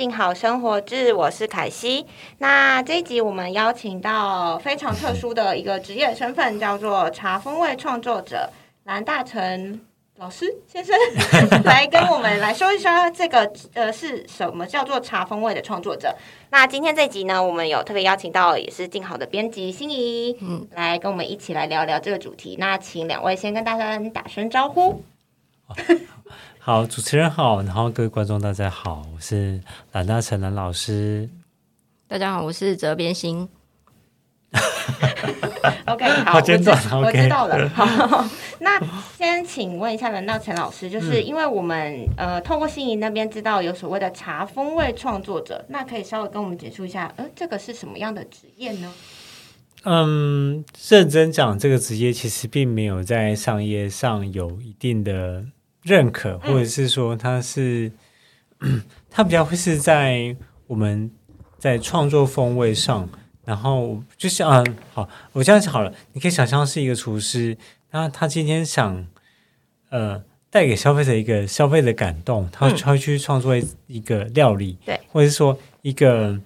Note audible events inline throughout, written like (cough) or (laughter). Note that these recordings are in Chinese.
静好生活志，我是凯西。那这一集我们邀请到非常特殊的一个职业身份，叫做茶风味创作者蓝大成老师先生，(laughs) 来跟我们来说一说这个呃是什么叫做茶风味的创作者。那今天这集呢，我们有特别邀请到也是静好的编辑心仪，嗯，来跟我们一起来聊聊这个主题。那请两位先跟大家打声招呼。(laughs) 好，主持人好，然后各位观众大家好，我是蓝大成蓝老师。大家好，我是泽边心。(laughs) OK，好，我知我知道了。(laughs) 好，那先请问一下蓝大成老师，就是因为我们呃透过心仪那边知道有所谓的茶风味创作者，那可以稍微跟我们解释一下，呃，这个是什么样的职业呢？嗯，认真讲，这个职业其实并没有在商业上有一定的。认可，或者是说他是，(clears throat) 他比较会是在我们在创作风味上，然后就像好，我这样子好了，你可以想象是一个厨师，那他今天想呃带给消费者一个消费的感动，他会去创作一个料理，对，或者是说一个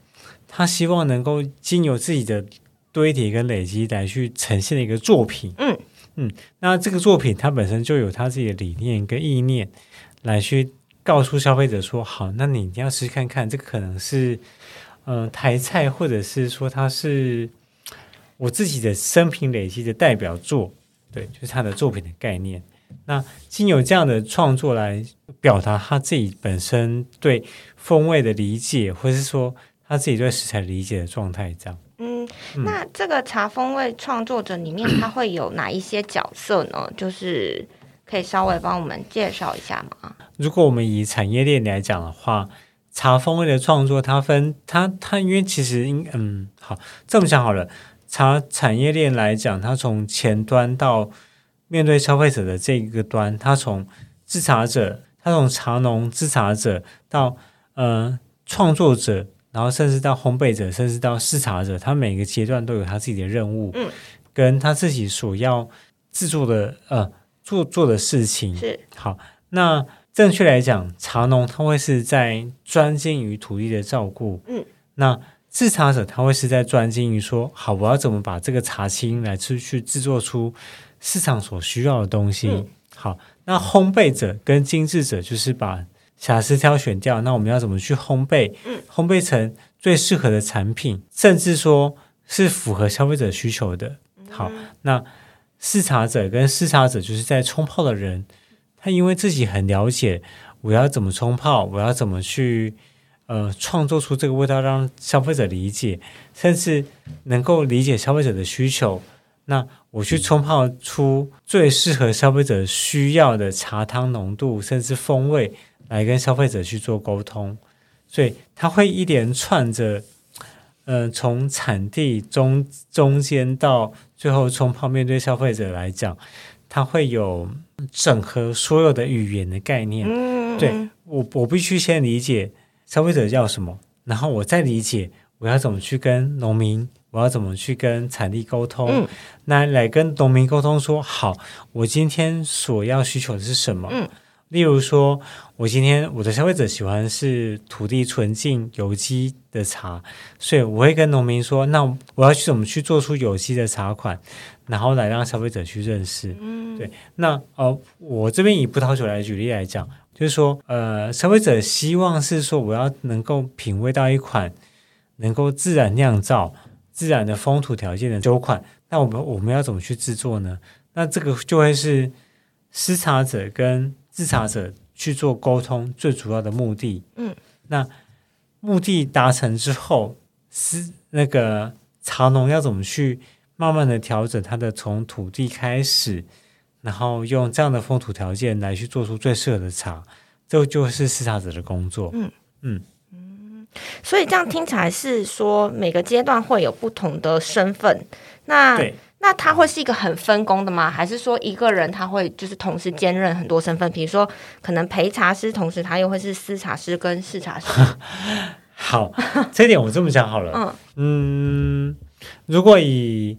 他希望能够经由自己的堆叠跟累积来去呈现的一个作品，嗯。嗯，那这个作品它本身就有它自己的理念跟意念，来去告诉消费者说，好，那你一定要试试看看，这可能是嗯台菜，或者是说它是我自己的生平累积的代表作，对，就是他的作品的概念。那经由这样的创作来表达他自己本身对风味的理解，或是说他自己对食材理解的状态，这样。嗯，那这个茶风味创作者里面，他会有哪一些角色呢？就是可以稍微帮我们介绍一下吗？如果我们以产业链来讲的话，茶风味的创作，它分它它，因为其实应嗯，好这么想好了，茶产业链来讲，它从前端到面对消费者的这一个端，它从制茶者，它从茶农制茶者到呃创作者。然后甚至到烘焙者，甚至到视察者，他每个阶段都有他自己的任务，嗯，跟他自己所要制作的呃做做的事情是好。那正确来讲，茶农他会是在专精于土地的照顾，嗯，那制茶者他会是在专精于说，好，我要怎么把这个茶青来去去制作出市场所需要的东西。好，那烘焙者跟精致者就是把。瑕疵挑选掉，那我们要怎么去烘焙？嗯，烘焙成最适合的产品，甚至说是符合消费者需求的。好，那试茶者跟试茶者就是在冲泡的人，他因为自己很了解我要怎么冲泡，我要怎么去呃创作出这个味道，让消费者理解，甚至能够理解消费者的需求。那我去冲泡出最适合消费者需要的茶汤浓度，甚至风味。来跟消费者去做沟通，所以他会一连串着，嗯，从产地中中间到最后冲泡，面对消费者来讲，他会有整合所有的语言的概念。嗯，对我，我必须先理解消费者要什么，然后我再理解我要怎么去跟农民，我要怎么去跟产地沟通，那来跟农民沟通说，好，我今天所要需求的是什么？嗯。例如说，我今天我的消费者喜欢是土地纯净有机的茶，所以我会跟农民说，那我要去怎么去做出有机的茶款，然后来让消费者去认识。嗯，对。那呃，我这边以葡萄酒来举例来讲，就是说，呃，消费者希望是说，我要能够品味到一款能够自然酿造、自然的风土条件的酒款，那我们我们要怎么去制作呢？那这个就会是施茶者跟制茶者去做沟通，最主要的目的，嗯，那目的达成之后，是那个茶农要怎么去慢慢的调整它的从土地开始，然后用这样的风土条件来去做出最适合的茶，这就是视察者的工作，嗯。嗯。嗯，所以这样听起来是说每个阶段会有不同的身份，那对。那他会是一个很分工的吗？还是说一个人他会就是同时兼任很多身份？比如说，可能陪茶师，同时他又会是私茶师跟试茶师。(laughs) 好，这点我这么讲好了。嗯嗯，如果以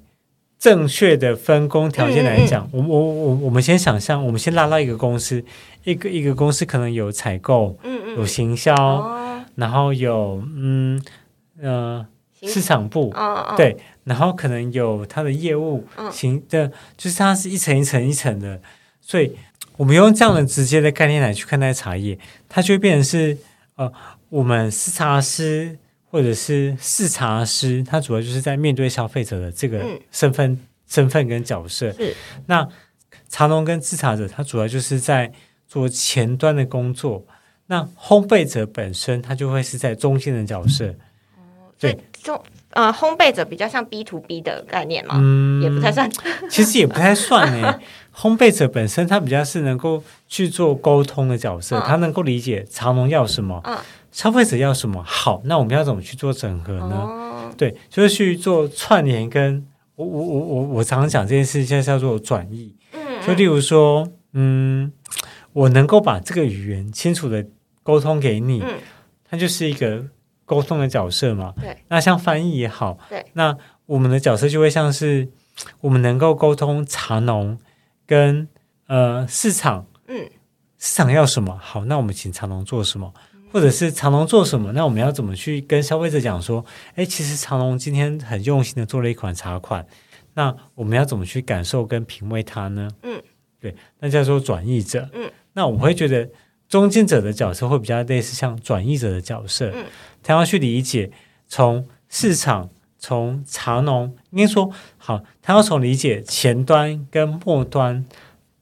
正确的分工条件来讲，我我我我们先想象，我们先拉到一个公司，一个一个公司可能有采购，嗯嗯，有行销，然后有嗯呃行市场部，嗯嗯，对，然后可能有它的业务嗯行的，就是它是一层一层一层的，所以我们用这样的直接的概念来去看待茶叶，它就会变成是呃，我们视茶师或者是视茶师，他主要就是在面对消费者的这个嗯身份、身份跟角色。是那茶农跟制茶者，他主要就是在做前端的工作。那烘焙者本身，他就会是在中间的角色。所以中呃烘焙者比较像 B to B 的概念嘛，嗯，也不太算。(laughs) 其实也不太算诶。(laughs) 烘焙者本身他比较是能够去做沟通的角色，嗯他能够理解茶农要什么，嗯消费者要什么。好，那我们要怎么去做整合呢？哦，对，就是去做串联跟。我我我我我常常讲这件事，就叫做转译。嗯，就例如说，嗯，我能够把这个语言清楚的沟通给你，嗯它就是一个沟通的角色嘛。对，那像翻译也好，对，那我们的角色就会像是我们能够沟通茶农跟呃市场，嗯，市场要什么，好，那我们请茶农做什么。或者是茶农做什么？那我们要怎么去跟消费者讲说？哎，其实茶农今天很用心的做了一款茶款，那我们要怎么去感受跟品味它呢？嗯，对，那叫做转译者。嗯，那我会觉得中间者的角色会比较类似像转译者的角色，嗯，他要去理解从市场、从茶农，应该说好，他要从理解前端跟末端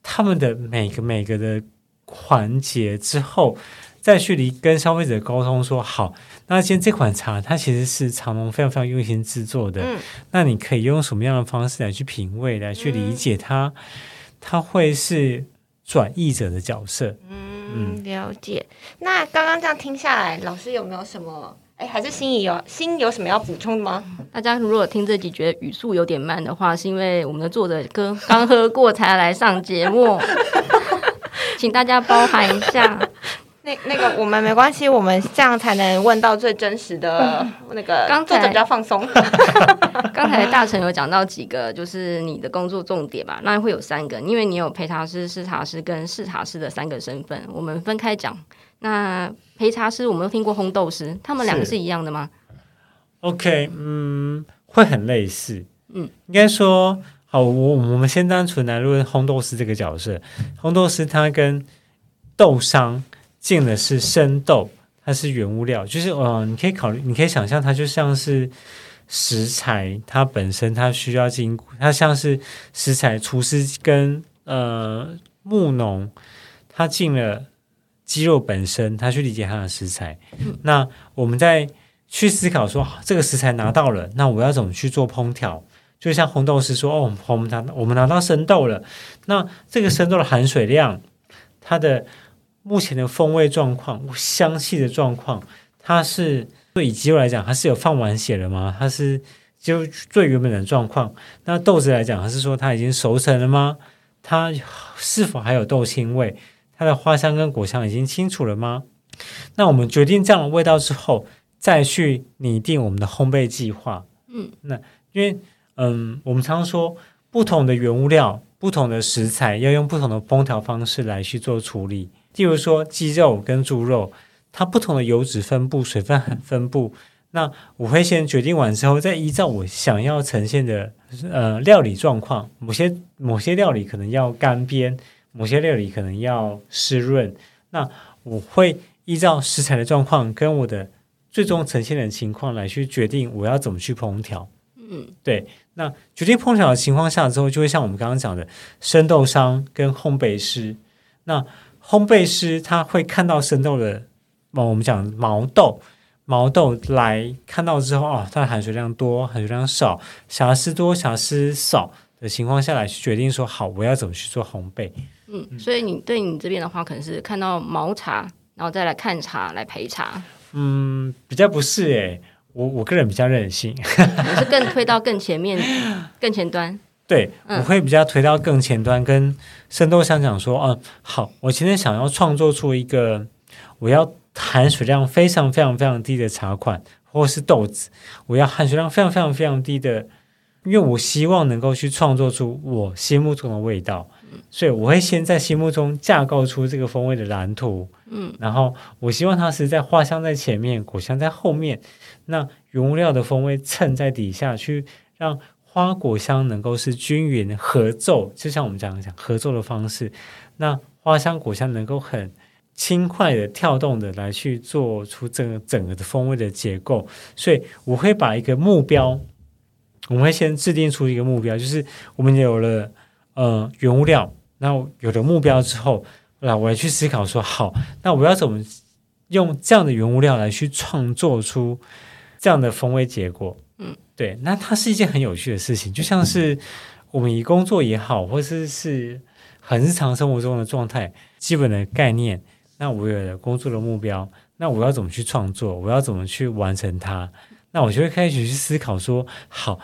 他们的每个每个的环节之后。再去离跟消费者沟通说好，那今天这款茶它其实是茶农非常非常用心制作的，嗯那你可以用什么样的方式来去品味，来去理解它？它会是转译者的角色。嗯，了解。那刚刚这样听下来，老师有没有什么？哎，还是心仪有心有什么要补充的吗？大家如果听这集觉得语速有点慢的话，是因为我们的作者哥 (laughs) 刚喝过才来上节目，请大家包涵一下。那那个我们没关系，我们这样才能问到最真实的 (laughs) 那个。刚才作者比较放松。(laughs) 刚才大成有讲到几个，就是你的工作重点吧，那会有三个，因为你有陪茶师、视茶师跟视茶师的三个身份，我们分开讲。那陪茶师我们都听过烘豆师，他们两个是是一样的吗？OK，嗯，会很类似。嗯，应该说，好，我我们先单纯来论烘豆师这个角色。烘豆师他跟豆商进的是生豆，它是原物料，就是呃，你可以考虑，你可以想象它就像是食材，它本身它需要经过，它像是食材厨师跟呃牧农，他进了鸡肉本身，他去理解它的食材。那我们在去思考说，好这个食材拿到了，那我要怎么去做烹调？就像红豆师说，哦，我们拿我们拿到生豆了，那这个生豆的含水量，它的目前的风味状况、香气的状况，它是对以鸡肉来讲，它是有放完血了吗？它是就最原本的状况。那豆子来讲，它是说它已经熟成了吗？它是否还有豆腥味？它的花香跟果香已经清楚了吗？那我们决定这样的味道之后，再去拟定我们的烘焙计划。嗯，那因为嗯，我们常说不同的原物料、不同的食材，要用不同的烹调方式来去做处理。例如说鸡肉跟猪肉，它不同的油脂分布、水分分布，那我会先决定完之后，再依照我想要呈现的呃料理状况，某些某些料理可能要干煸，某些料理可能要湿润，那我会依照食材的状况跟我的最终呈现的情况来去决定我要怎么去烹调。嗯，对，那决定烹调的情况下之后，就会像我们刚刚讲的，生豆商跟烘焙师。那烘焙师他会看到生豆的，哦，我们讲毛豆，毛豆来看到之后，哦，它的含水量多，含水量少，瑕疵多，瑕疵少的情况下来去决定说，好，我要怎么去做烘焙。嗯，所以你对你这边的话，可能是看到毛茶，然后再来看茶，来陪茶，嗯，比较不是诶，我我个人比较任性，(laughs) 我是更推到更前面、更前端。对，嗯。我会比较推到更前端，跟生豆商讲说，嗯，好，我今天想要创作出一个我要含水量非常非常非常低的茶款，或是豆子，我要含水量非常非常非常低的因为我希望能够去创作出我心目中的味道，所以我会先在心目中架构出这个风味的蓝图，嗯，然后我希望它是在花香在前面，果香在后面，那原物料的风味衬在底下去，让花果香能够是均匀合奏，就像我们讲讲合奏的方式，那花香果香能够很轻快的跳动的来去做出整个整个的风味的结构，所以我会把一个目标。我们会先制定出一个目标，就是我们有了呃原物料，那有了目标之后，那我要去思考说，好，那我要怎么用这样的原物料来去创作出这样的风味结果？对，那它是一件很有趣的事情，就像是我们以工作也好，或者是很日常生活中的状态，基本的概念，那我有了工作的目标，那我要怎么去创作？我要怎么去完成它？那我就会开始去思考说，好，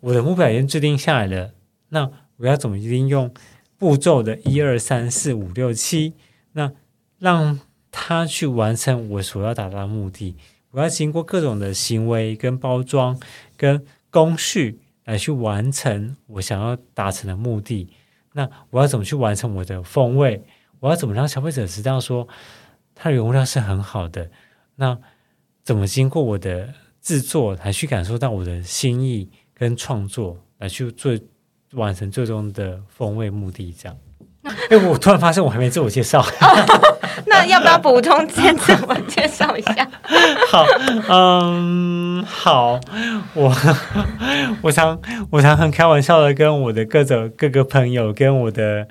我的目标已经制定下来了，那我要怎么利用步骤的一二三四五六七，那让他去完成我所要达到的目的。我要经过各种的行为、跟包装、跟工序来去完成我想要达成的目的。那我要怎么去完成我的风味？我要怎么让消费者知道说它的原物料是很好的？那怎么经过我的？制作来去感受到我的心意跟创作，来去做完成最终的风味目的，这样。哎，我突然发现我还没自我介绍，(laughs) (laughs) (laughs) (laughs) 那要不要补充先自我介绍一下？(laughs) 好，嗯，好，我我常我常很开玩笑的跟我的各种各个朋友，跟我的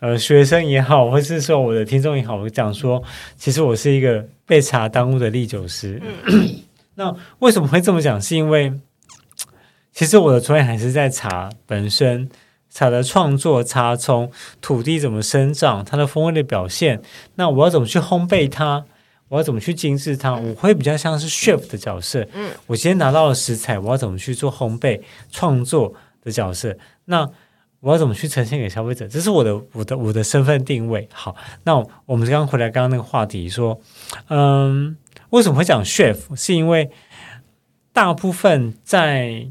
呃学生也好，或是说我的听众也好，我讲说，其实我是一个被茶耽误的历酒师。(clears throat) 那为什么会这么讲？是因为其实我的专业还是在茶本身，茶的创作，茶从土地怎么生长，它的风味的表现。那我要怎么去烘焙它？我要怎么去精致它？我会比较像是 chef 的角色。嗯，我今天拿到了食材，我要怎么去做烘焙创作的角色？那我要怎么去呈现给消费者？这是我的我的我的身份定位。好，那我们刚刚回来刚刚那个话题说，嗯。为什么会讲 chef？是因为大部分在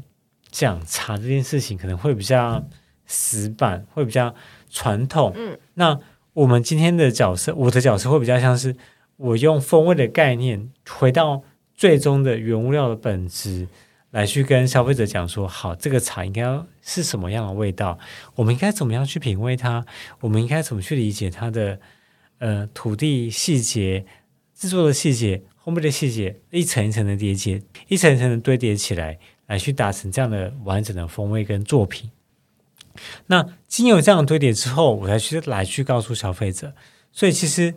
讲茶这件事情，可能会比较死板，会比较传统。嗯，那我们今天的角色，我的角色会比较像是我用风味的概念，回到最终的原物料的本质，来去跟消费者讲说：好，这个茶应该是什么样的味道？我们应该怎么样去品味它？我们应该怎么去理解它的呃土地细节、制作的细节？烘焙的细节一层一层的叠接，一层一层的堆叠起来，来去达成这样的完整的风味跟作品。那经有这样堆叠之后，我才去来去告诉消费者。所以其实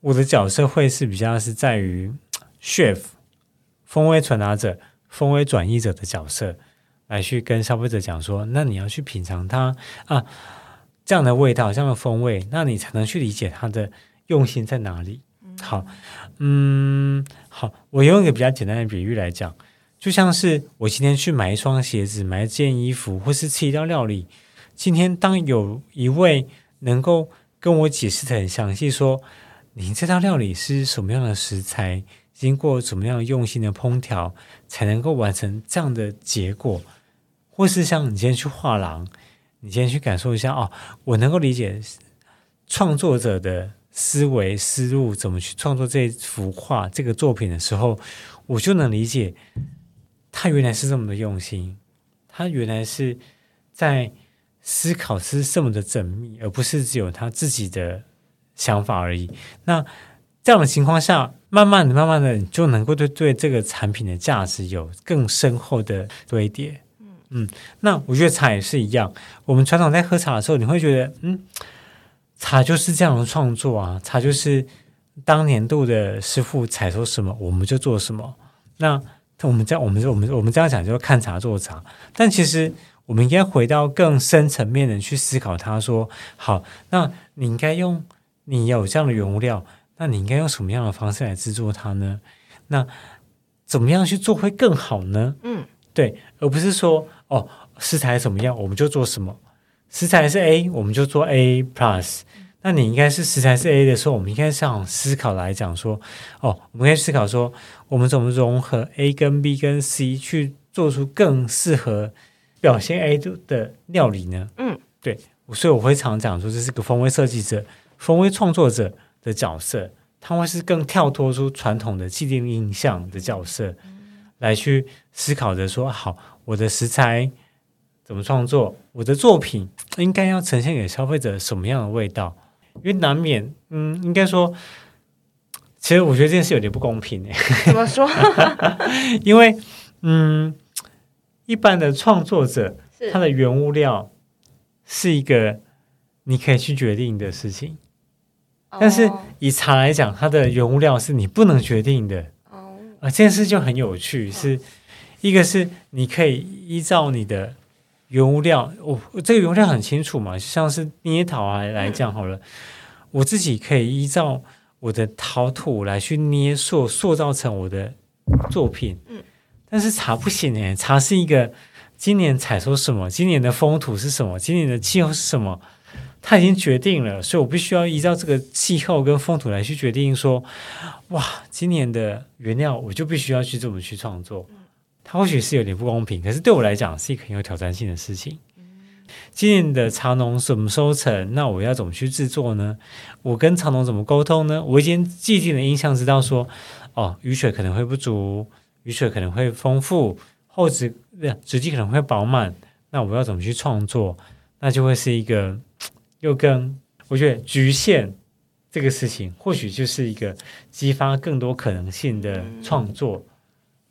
我的角色会是比较是在于 chef 风味传达者、风味转移者的角色，来去跟消费者讲说：那你要去品尝它啊，这样的味道、这样的风味，那你才能去理解它的用心在哪里。好，嗯，好，我用一个比较简单的比喻来讲，就像是我今天去买一双鞋子、买一件衣服，或是吃一道料理。今天当有一位能够跟我解释的很详细，说你这道料理是什么样的食材，经过怎么样用心的烹调，才能够完成这样的结果，或是像你今天去画廊，你今天去感受一下哦，我能够理解创作者的。思维思路怎么去创作这幅画、这个作品的时候，我就能理解他原来是这么的用心，他原来是在思考是这么的缜密，而不是只有他自己的想法而已。那这样的情况下，慢慢的、慢慢的，你就能够对对这个产品的价值有更深厚的堆叠。嗯嗯，那我觉得茶也是一样。我们传统在喝茶的时候，你会觉得，嗯。茶就是这样的创作啊，茶就是当年度的师傅采收什么，我们就做什么。那我们这样，我们我们我们这样讲，就是看茶做茶。但其实我们应该回到更深层面的去思考。他说：“好，那你应该用你有这样的原物料，那你应该用什么样的方式来制作它呢？那怎么样去做会更好呢？嗯，对，而不是说哦，食材怎么样，我们就做什么。”食材是 A，我们就做 A plus。那你应该是食材是 A 的时候，我们应该这样思考来讲说，哦，我们可以思考说，我们怎么融合 A 跟 B 跟 C 去做出更适合表现 A 的料理呢？嗯，对，所以我会常讲说，这是个风味设计者、风味创作者的角色，他会是更跳脱出传统的既定印象的角色，来去思考着说，好，我的食材怎么创作，我的作品应该要呈现给消费者什么样的味道？因为难免，嗯，应该说，其实我觉得这件事有点不公平诶。怎么说？(laughs) 因为，嗯，一般的创作者，他的原物料是一个你可以去决定的事情，但是哦以茶来讲，它的原物料是你不能决定的。哦。啊，这件事就很有趣，是一个是你可以依照你的原物料，我、这个原物料很清楚嘛，像是捏陶来来讲好了，我自己可以依照我的陶土来去捏塑，塑造成我的作品。嗯，但是茶不行诶，茶是一个今年采收什么，今年的风土是什么，今年的气候是什么。它已经决定了，所以我必须要依照这个气候跟风土来去决定说，哇，今年的原料我就必须要去这么去创作。它或许是有点不公平，可是对我来讲是一个很有挑战性的事情。今年的茶农怎么收成？那我要怎么去制作呢？我跟茶农怎么沟通呢？我已经既定的印象知道说，哦，雨水可能会不足，雨水可能会丰富，后质呃质地可能会饱满。那我要怎么去创作？那就会是一个又跟我觉得局限这个事情，或许就是一个激发更多可能性的创作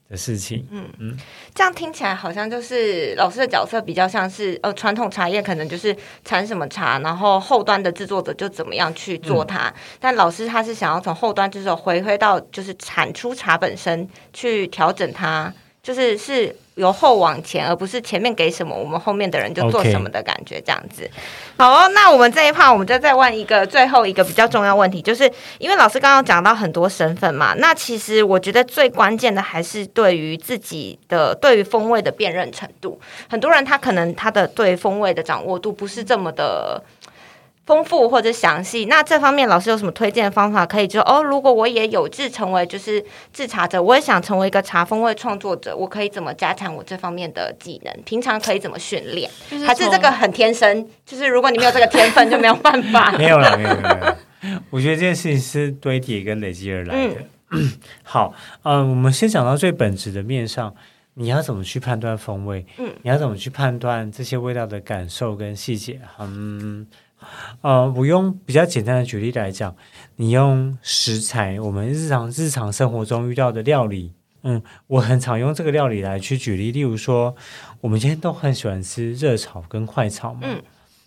的事情。嗯嗯这样听起来好像就是老师的角色比较像是呃传统茶叶可能就是产什么茶，然后后端的制作者就怎么样去做它。但老师他是想要从后端制作回归到就是产出茶本身去调整它，就是是由后往前，而不是前面给什么我们后面的人就做什么的感觉这样子。好哦，那我们这一趴我们就再问一个最后一个比较重要问题，就是因为老师刚刚讲到很多身份嘛，那其实我觉得最关键的还是对于自己的对于风味的辨认程度。很多人他可能他的对风味的掌握度不是这么的。丰富或者详细，那这方面老师有什么推荐的方法？可以就哦，如果我也有志成为就是制茶者，我也想成为一个茶风味创作者，我可以怎么加强我这方面的技能？平常可以怎么训练？就是还是这个很天生？就是如果你没有这个天分，就没有办法。没有了，没有没有。(laughs) 我觉得这件事情是堆叠跟累积而来的。(clears throat) 好，呃，我们先讲到最本质的面上，你要怎么去判断风味？嗯，你要怎么去判断这些味道的感受跟细节？嗯，呃，我用比较简单的举例来讲，你用食材，我们日常日常生活中遇到的料理。嗯，我很常用这个料理来去举例，例如说，我们今天都很喜欢吃热炒跟快炒嘛。嗯，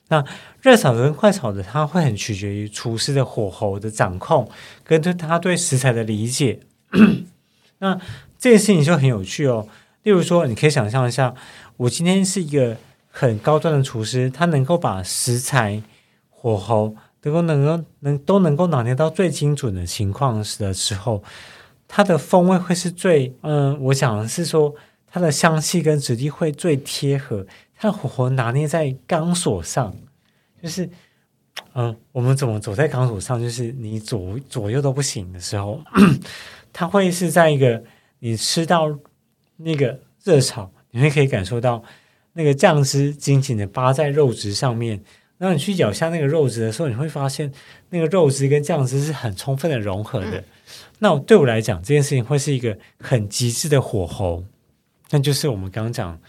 那热炒跟快炒的，它会很取决于厨师的火候的掌控，跟对他对食材的理解。(clears throat) 那这件事情就很有趣哦。例如说，你可以想象一下，我今天是一个很高端的厨师，他能够把食材、火候能够能够能都能够拿捏到最精准的情况时的时候，它的风味会是最嗯，我想是说，它的香气跟质地会最贴合，它的火候拿捏在钢索上，就是嗯，我们怎么走在钢索上，就是你左左右都不行的时候，(coughs) 它会是在一个你吃到那个热炒，你会可以感受到那个酱汁紧紧的扒在肉质上面。然后你去咬下那个肉质的时候，你会发现那个肉质跟酱汁是很充分的融合的。那对我来讲，这件事情会是一个很极致的火候，那就是我们刚刚讲啊、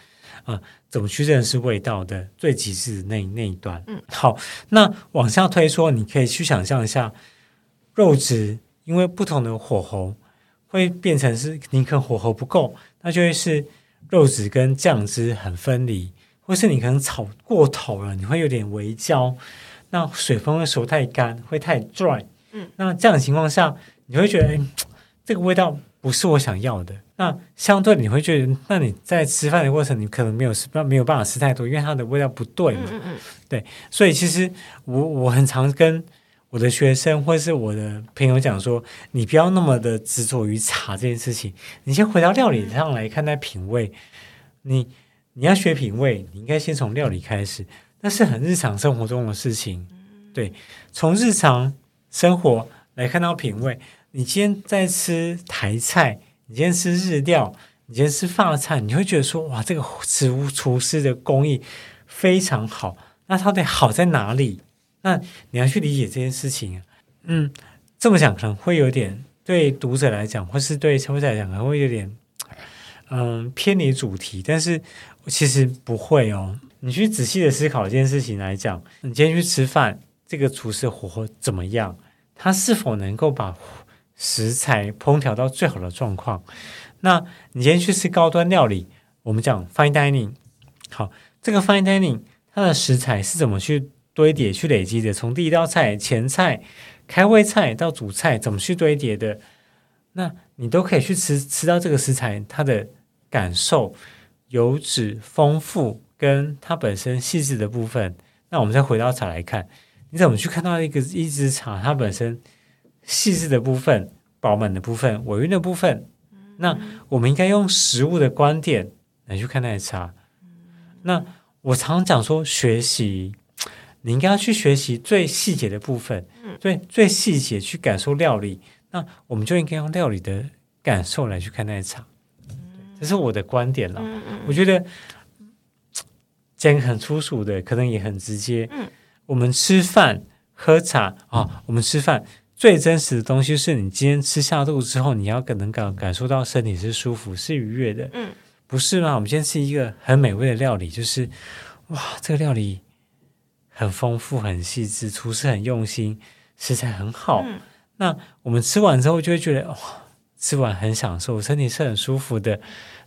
呃怎么去认识味道的最极致的那那一段。嗯，好，那往下推说，你可以去想象一下，肉质因为不同的火候会变成是你可能火候不够，那就会是肉质跟酱汁很分离，或是你可能炒过头了，你会有点微焦，那水分会熟太干，会太 dry。嗯，那这样的情况下，你会觉得，哎，这个味道不是我想要的。那相对你会觉得，那你在吃饭的过程，你可能没有吃没有办法吃太多，因为它的味道不对嘛。嗯嗯嗯，所以其实我我很常跟我的学生或是我的朋友讲说，你不要那么的执着于茶这件事情，你先回到料理上来看待品味。你你要学品味，你应该先从料理开始，那是很日常生活中的事情。对，从日常生活来看到品味。你今天在吃台菜，你今天吃日料，你你今天吃法菜，你会觉得说，哇，这个食物厨师的工艺非常好。那它得好在哪里？那你要去理解这件事情。嗯，这么讲可能会有点对读者来讲，或是对消费者来讲，可能会有点嗯偏离主题。但是其实不会哦。你去仔细的思考一件事情来讲，你今天去吃饭，这个厨师火候怎么样？他是否能够把食材烹调到最好的状况？那你今天去吃高端料理，我们讲 fine dining，好，这个 fine dining 它的食材是怎么去堆叠、去累积的？从第一道菜前菜、开胃菜到主菜，怎么去堆叠的？那你都可以去吃吃到这个食材它的感受、油脂丰富跟它本身细致的部分。那我们再回到茶来看，你怎么去看到一个一支茶它本身细致的部分、饱满的部分、尾韵的部分？那我们应该用食物的观点来去看待茶。那我常讲说，学习你应该要去学习最细节的部分，最最细节去感受料理。那我们就应该用料理的感受来去看待茶。这是我的观点了。我觉得讲很粗俗的，可能也很直接。我们吃饭喝茶啊，我们吃饭。最真实的东西是你今天吃下肚之后，你要可能感感受到身体是舒服、是愉悦的，嗯，不是吗？我们今天吃一个很美味的料理，就是哇，这个料理很丰富、很细致，厨师很用心，食材很好。那我们吃完之后就会觉得哇，吃完很享受，身体是很舒服的、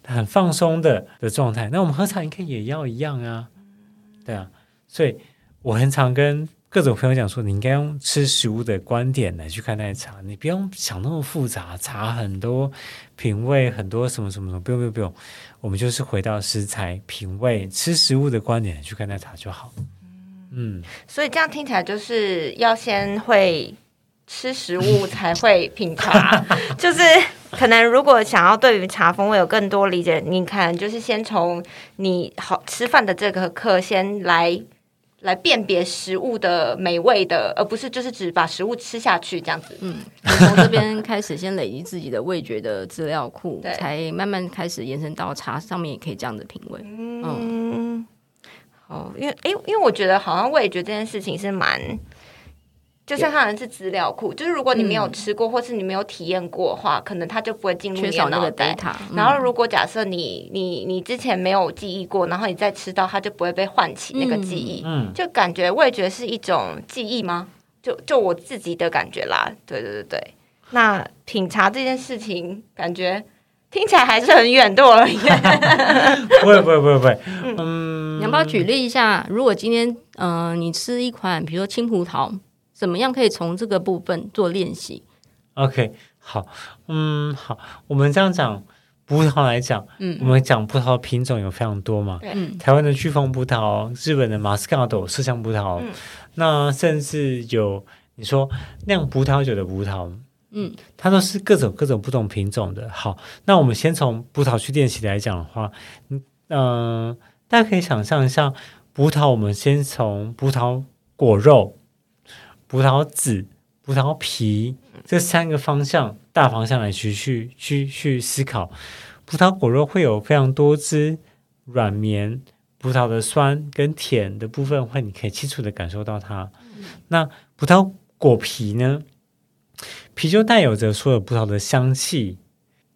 很放松的的状态。那我们喝茶应该也要一样啊，对啊，所以我很常跟。各种朋友讲说，你应该用吃食物的观点来去看待茶，你不用想那么复杂，茶很多品味，很多什么什么什么，不用不用不用，我们就是回到食材品味，吃食物的观点去看待茶就好。嗯，所以这样听起来就是要先会吃食物才会品茶，(laughs) 就是可能如果想要对于茶风味有更多理解，你可能就是先从你好吃饭的这个课先来。来辨别食物的美味的，而不是就是只把食物吃下去这样子。嗯，从这边开始先累积自己的味觉的资料库，才慢慢开始延伸到茶上面也可以这样的品味。嗯，好，因为哎，因为我觉得好像味觉这件事情是蛮。就像它是资料库，就是如果你没有吃过，或是你没有体验过的话，可能它就不会进入你的脑袋。然后，如果假设你你你之前没有记忆过，然后你再吃到，它就不会被唤起那个记忆。嗯，就感觉味觉是一种记忆吗？就就我自己的感觉啦。对对对对。那品茶这件事情，感觉听起来还是很远对我而言。(laughs) 不会不会不会不会。嗯，你要不要举例一下？如果今天嗯，你吃一款，比如说青葡萄。怎么样可以从这个部分做练习？OK，好，嗯，好，我们这样讲葡萄来讲，嗯，我们讲葡萄品种有非常多嘛，嗯，台湾的巨峰葡萄，日本的马斯卡朵麝香葡萄，那甚至有你说酿葡萄酒的葡萄，嗯，它都是各种各种不同品种的。好，那我们先从葡萄去练习来讲的话，嗯，大家可以想象一下，葡萄，我们先从葡萄果肉。葡萄籽、葡萄皮这三个方向、大方向来去去去去思考，葡萄果肉会有非常多汁、软绵，葡萄的酸跟甜的部分会，你可以清楚的感受到它。那葡萄果皮呢？皮就带有着所有葡萄的香气，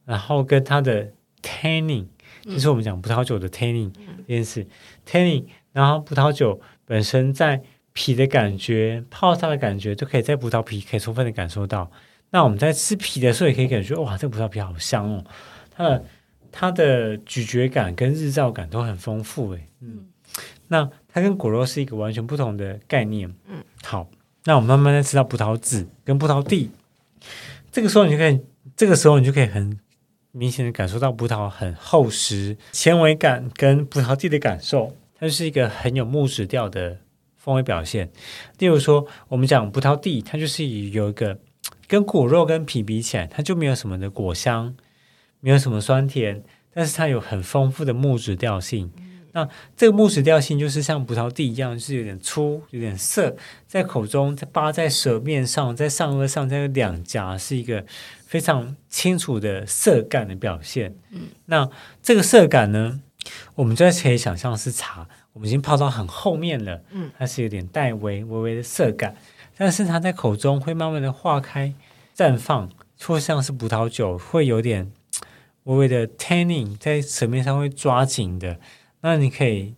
然后跟它的 tanning，就是我们讲葡萄酒的 tanning 这件事，tanning，然后葡萄酒本身在。皮的感觉，泡它的感觉，都可以在葡萄皮可以充分的感受到。那我们在吃皮的时候，也可以感觉哇，这个葡萄皮好香哦，它的它的咀嚼感跟日照感都很丰富诶。嗯，那它跟果肉是一个完全不同的概念。嗯，好，那我们慢慢的吃到葡萄籽跟葡萄蒂，这个时候你就可以，这个时候你就可以很明显的感受到葡萄很厚实、纤维感跟葡萄蒂的感受，它就是一个很有木质调的。风味表现，例如说，我们讲葡萄蒂，它就是有一个跟果肉跟皮比起来，它就没有什么的果香，没有什么酸甜，但是它有很丰富的木质调性。那这个木质调性就是像葡萄蒂一样，是有点粗、有点涩，在口中、在扒在舌面上、在上颚上、在两颊，是一个非常清楚的涩感的表现。嗯，那这个涩感呢，我们就可以想象是茶，我们已经泡到很后面了。嗯，它是有点带微微微的涩感，但是它在口中会慢慢的化开、绽放，或像是葡萄酒会有点微微的 tanning 在舌面上会抓紧的。那你可以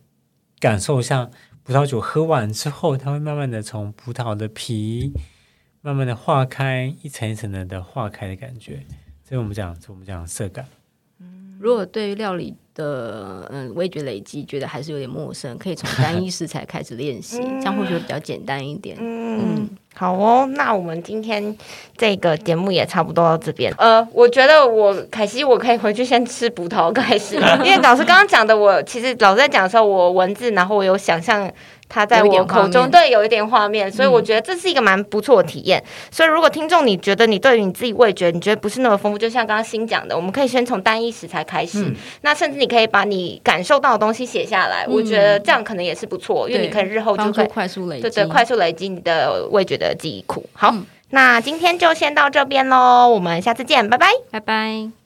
感受一下葡萄酒喝完之后，它会慢慢的从葡萄的皮慢慢的化开，一层一层的的化开的感觉。所以我们讲，我们讲涩感。如果对于料理的嗯味觉累积觉得还是有点陌生，可以从单一食材开始练习，(laughs) 这样会觉得比较简单一点。嗯，好哦，那我们今天这个节目也差不多到这边。呃，我觉得我凯西，我可以回去先吃葡萄开始，(laughs) 因为老师刚刚讲的，我其实老师在讲的时候，我文字，然后我有想象。它在我口中对有一点画面，所以我觉得这是一个蛮不错的体验。所以如果听众你觉得你对于你自己味觉你觉得不是那么丰富，就像刚刚新讲的，我们可以先从单一食材开始。那甚至你可以把你感受到的东西写下来，我觉得这样可能也是不错，因为你可以日后就会快速累积，对对，快速累积你的味觉的记忆库。好，那今天就先到这边喽，我们下次见，拜拜，拜拜。